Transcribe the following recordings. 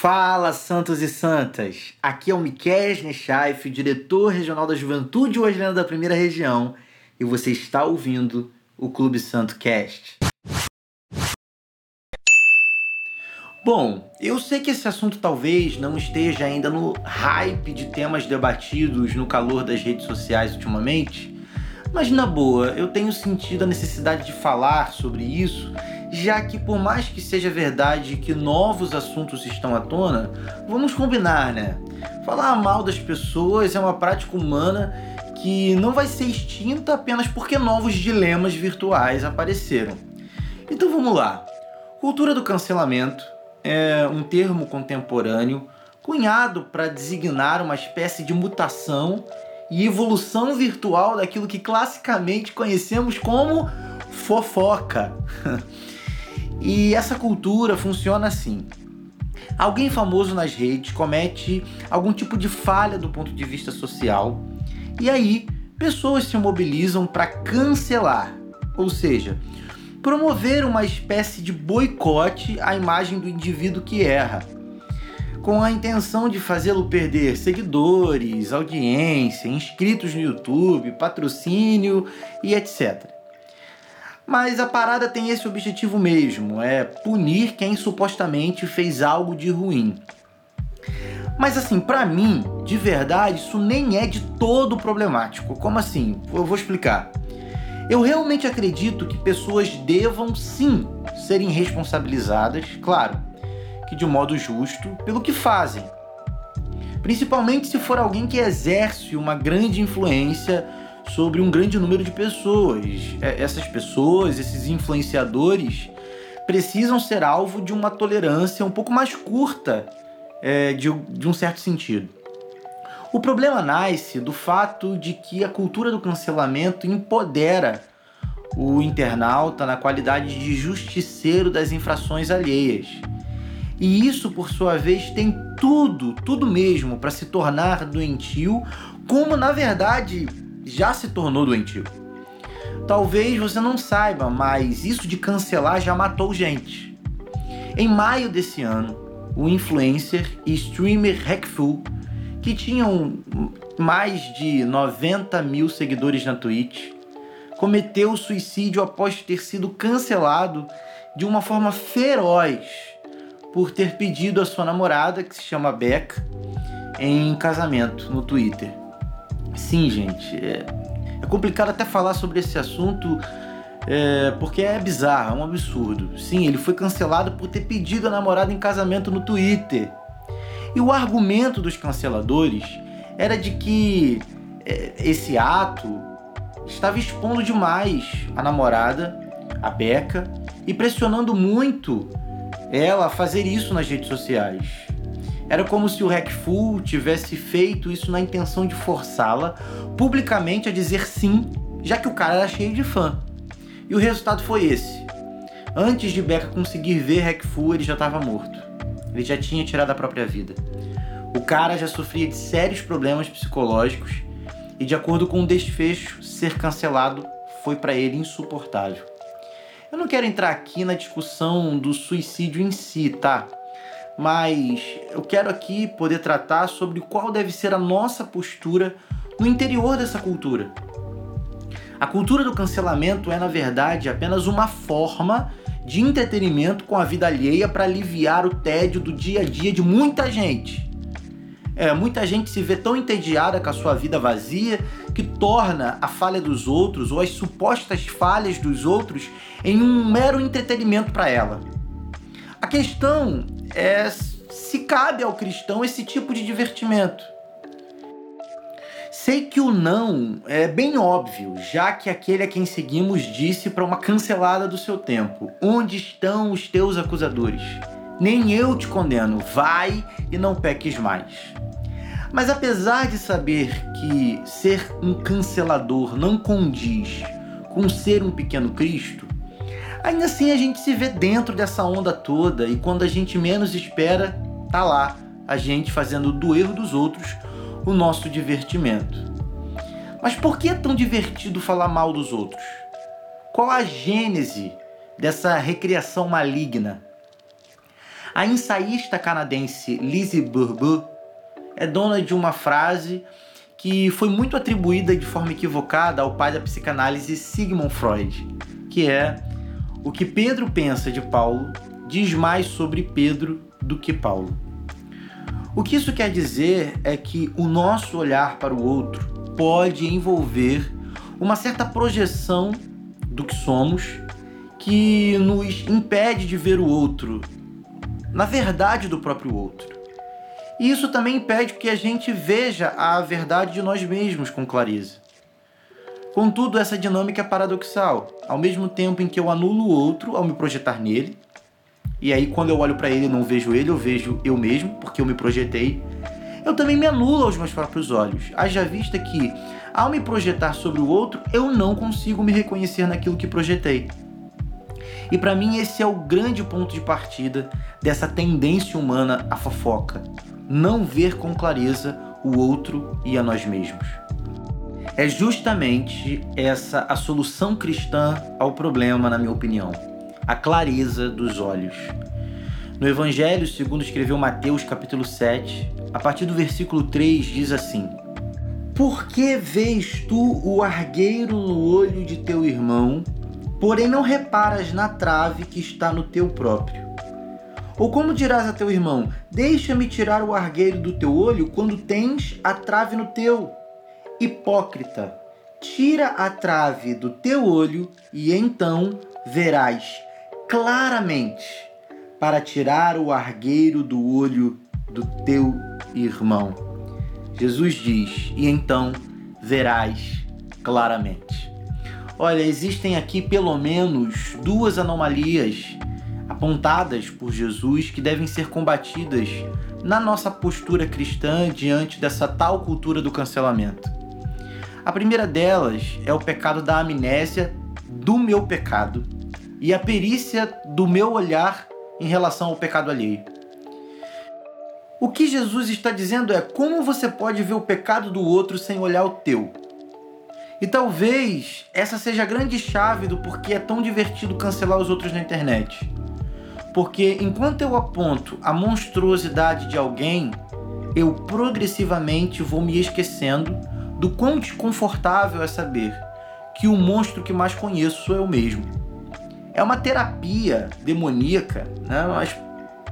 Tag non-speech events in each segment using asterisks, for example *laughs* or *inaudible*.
Fala, santos e santas! Aqui é o Miquel Nechaif, diretor regional da Juventude Wesleyana da Primeira Região, e você está ouvindo o Clube Santo Cast. Bom, eu sei que esse assunto talvez não esteja ainda no hype de temas debatidos no calor das redes sociais ultimamente, mas na boa, eu tenho sentido a necessidade de falar sobre isso já que por mais que seja verdade que novos assuntos estão à tona, vamos combinar, né? Falar mal das pessoas é uma prática humana que não vai ser extinta apenas porque novos dilemas virtuais apareceram. Então vamos lá. Cultura do cancelamento é um termo contemporâneo cunhado para designar uma espécie de mutação e evolução virtual daquilo que classicamente conhecemos como fofoca. *laughs* E essa cultura funciona assim. Alguém famoso nas redes comete algum tipo de falha do ponto de vista social, e aí pessoas se mobilizam para cancelar, ou seja, promover uma espécie de boicote à imagem do indivíduo que erra, com a intenção de fazê-lo perder seguidores, audiência, inscritos no YouTube, patrocínio e etc. Mas a parada tem esse objetivo mesmo, é punir quem supostamente fez algo de ruim. Mas assim, para mim, de verdade, isso nem é de todo problemático. Como assim? Eu vou explicar. Eu realmente acredito que pessoas devam sim serem responsabilizadas, claro, que de modo justo, pelo que fazem. Principalmente se for alguém que exerce uma grande influência sobre um grande número de pessoas. É, essas pessoas, esses influenciadores, precisam ser alvo de uma tolerância um pouco mais curta é, de, de um certo sentido. O problema nasce do fato de que a cultura do cancelamento empodera o internauta na qualidade de justiceiro das infrações alheias. E isso, por sua vez, tem tudo, tudo mesmo, para se tornar doentio, como na verdade já se tornou doentio. Talvez você não saiba, mas isso de cancelar já matou gente. Em maio desse ano, o influencer e streamer Hackful, que tinham mais de 90 mil seguidores na Twitch, cometeu suicídio após ter sido cancelado de uma forma feroz por ter pedido a sua namorada, que se chama Beck, em casamento no Twitter. Sim, gente, é, é complicado até falar sobre esse assunto é, porque é bizarro, é um absurdo. Sim, ele foi cancelado por ter pedido a namorada em casamento no Twitter. E o argumento dos canceladores era de que é, esse ato estava expondo demais a namorada, a Beca, e pressionando muito ela a fazer isso nas redes sociais. Era como se o Hackful tivesse feito isso na intenção de forçá-la publicamente a dizer sim, já que o cara era cheio de fã. E o resultado foi esse. Antes de Becca conseguir ver Hackful, ele já estava morto. Ele já tinha tirado a própria vida. O cara já sofria de sérios problemas psicológicos e, de acordo com o desfecho, ser cancelado foi para ele insuportável. Eu não quero entrar aqui na discussão do suicídio em si, tá? Mas eu quero aqui poder tratar sobre qual deve ser a nossa postura no interior dessa cultura. A cultura do cancelamento é, na verdade, apenas uma forma de entretenimento com a vida alheia para aliviar o tédio do dia a dia de muita gente. É, muita gente se vê tão entediada com a sua vida vazia que torna a falha dos outros ou as supostas falhas dos outros em um mero entretenimento para ela. A questão é se cabe ao cristão esse tipo de divertimento. Sei que o não é bem óbvio, já que aquele a quem seguimos disse para uma cancelada do seu tempo: Onde estão os teus acusadores? Nem eu te condeno, vai e não peques mais. Mas apesar de saber que ser um cancelador não condiz com ser um pequeno Cristo, Ainda assim a gente se vê dentro dessa onda toda e quando a gente menos espera, tá lá a gente fazendo do erro dos outros o nosso divertimento. Mas por que é tão divertido falar mal dos outros? Qual a gênese dessa recriação maligna? A ensaísta canadense Lizzie Bourbeau é dona de uma frase que foi muito atribuída de forma equivocada ao pai da psicanálise Sigmund Freud, que é o que Pedro pensa de Paulo diz mais sobre Pedro do que Paulo. O que isso quer dizer é que o nosso olhar para o outro pode envolver uma certa projeção do que somos que nos impede de ver o outro na verdade do próprio outro. E isso também impede que a gente veja a verdade de nós mesmos com clareza. Contudo, essa dinâmica é paradoxal. Ao mesmo tempo em que eu anulo o outro ao me projetar nele, e aí quando eu olho para ele não vejo ele, eu vejo eu mesmo, porque eu me projetei, eu também me anulo aos meus próprios olhos. Haja vista que, ao me projetar sobre o outro, eu não consigo me reconhecer naquilo que projetei. E para mim esse é o grande ponto de partida dessa tendência humana à fofoca, não ver com clareza o outro e a nós mesmos. É justamente essa a solução cristã ao problema, na minha opinião, a clareza dos olhos. No Evangelho, segundo escreveu Mateus, capítulo 7, a partir do versículo 3, diz assim: Por que vês tu o argueiro no olho de teu irmão porém não reparas na trave que está no teu próprio. Ou como dirás a teu irmão: Deixa-me tirar o argueiro do teu olho quando tens a trave no teu? Hipócrita, tira a trave do teu olho e então verás claramente para tirar o argueiro do olho do teu irmão. Jesus diz: E então verás claramente. Olha, existem aqui pelo menos duas anomalias apontadas por Jesus que devem ser combatidas na nossa postura cristã diante dessa tal cultura do cancelamento. A primeira delas é o pecado da amnésia do meu pecado e a perícia do meu olhar em relação ao pecado alheio. O que Jesus está dizendo é como você pode ver o pecado do outro sem olhar o teu. E talvez essa seja a grande chave do porquê é tão divertido cancelar os outros na internet. Porque enquanto eu aponto a monstruosidade de alguém, eu progressivamente vou me esquecendo do quão desconfortável é saber que o monstro que mais conheço sou eu mesmo. É uma terapia demoníaca, né? mas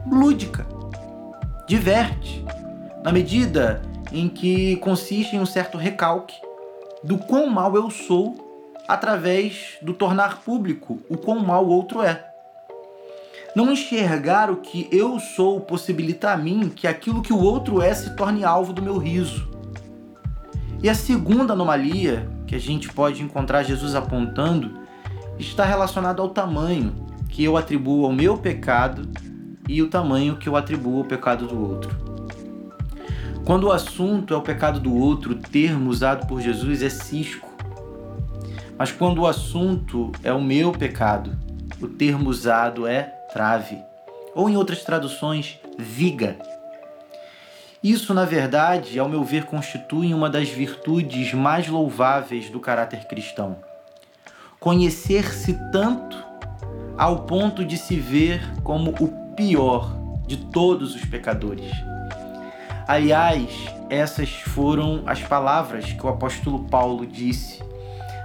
lúdica. Diverte. Na medida em que consiste em um certo recalque do quão mal eu sou através do tornar público o quão mal o outro é. Não enxergar o que eu sou possibilita a mim que aquilo que o outro é se torne alvo do meu riso. E a segunda anomalia que a gente pode encontrar Jesus apontando está relacionada ao tamanho que eu atribuo ao meu pecado e o tamanho que eu atribuo ao pecado do outro. Quando o assunto é o pecado do outro, o termo usado por Jesus é cisco. Mas quando o assunto é o meu pecado, o termo usado é trave. Ou em outras traduções, viga. Isso, na verdade, ao meu ver, constitui uma das virtudes mais louváveis do caráter cristão. Conhecer-se tanto ao ponto de se ver como o pior de todos os pecadores. Aliás, essas foram as palavras que o apóstolo Paulo disse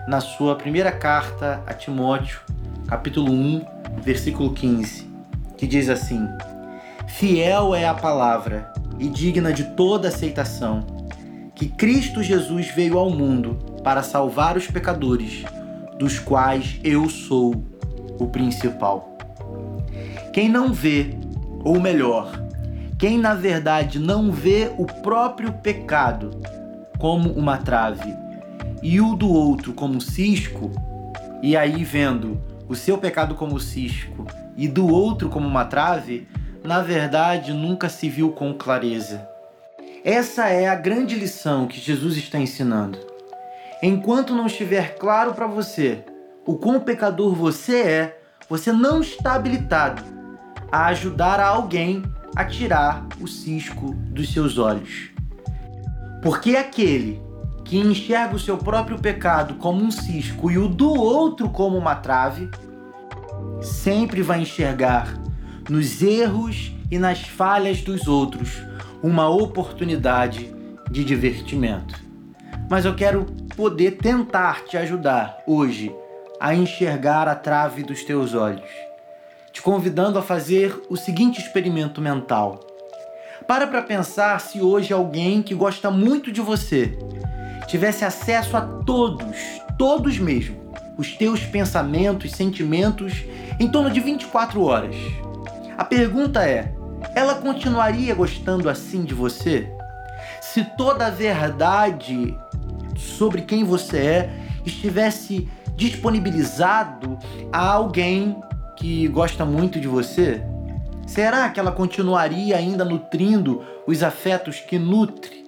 na sua primeira carta a Timóteo, capítulo 1, versículo 15, que diz assim: Fiel é a palavra e digna de toda aceitação, que Cristo Jesus veio ao mundo para salvar os pecadores, dos quais eu sou o principal. Quem não vê, ou melhor, quem na verdade não vê o próprio pecado como uma trave e o do outro como cisco, e aí vendo o seu pecado como cisco e do outro como uma trave, na verdade nunca se viu com clareza. Essa é a grande lição que Jesus está ensinando. Enquanto não estiver claro para você o quão pecador você é, você não está habilitado a ajudar alguém a tirar o cisco dos seus olhos. Porque aquele que enxerga o seu próprio pecado como um cisco e o do outro como uma trave, sempre vai enxergar nos erros e nas falhas dos outros uma oportunidade de divertimento. Mas eu quero poder tentar te ajudar hoje a enxergar a trave dos teus olhos, te convidando a fazer o seguinte experimento mental. Para para pensar se hoje alguém que gosta muito de você tivesse acesso a todos, todos mesmo, os teus pensamentos, sentimentos em torno de 24 horas. A pergunta é: ela continuaria gostando assim de você? Se toda a verdade sobre quem você é estivesse disponibilizado a alguém que gosta muito de você? Será que ela continuaria ainda nutrindo os afetos que nutre?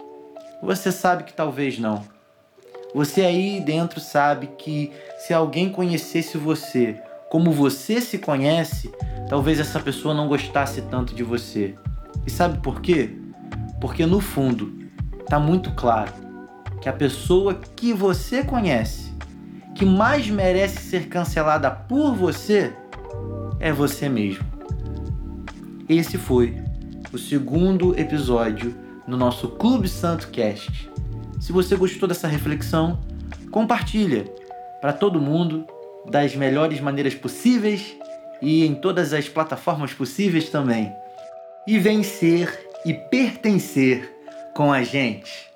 Você sabe que talvez não. Você aí dentro sabe que se alguém conhecesse você como você se conhece, talvez essa pessoa não gostasse tanto de você. E sabe por quê? Porque no fundo está muito claro que a pessoa que você conhece, que mais merece ser cancelada por você, é você mesmo. Esse foi o segundo episódio no nosso Clube Santo Cast. Se você gostou dessa reflexão, compartilha para todo mundo das melhores maneiras possíveis e em todas as plataformas possíveis também. E vencer e pertencer com a gente.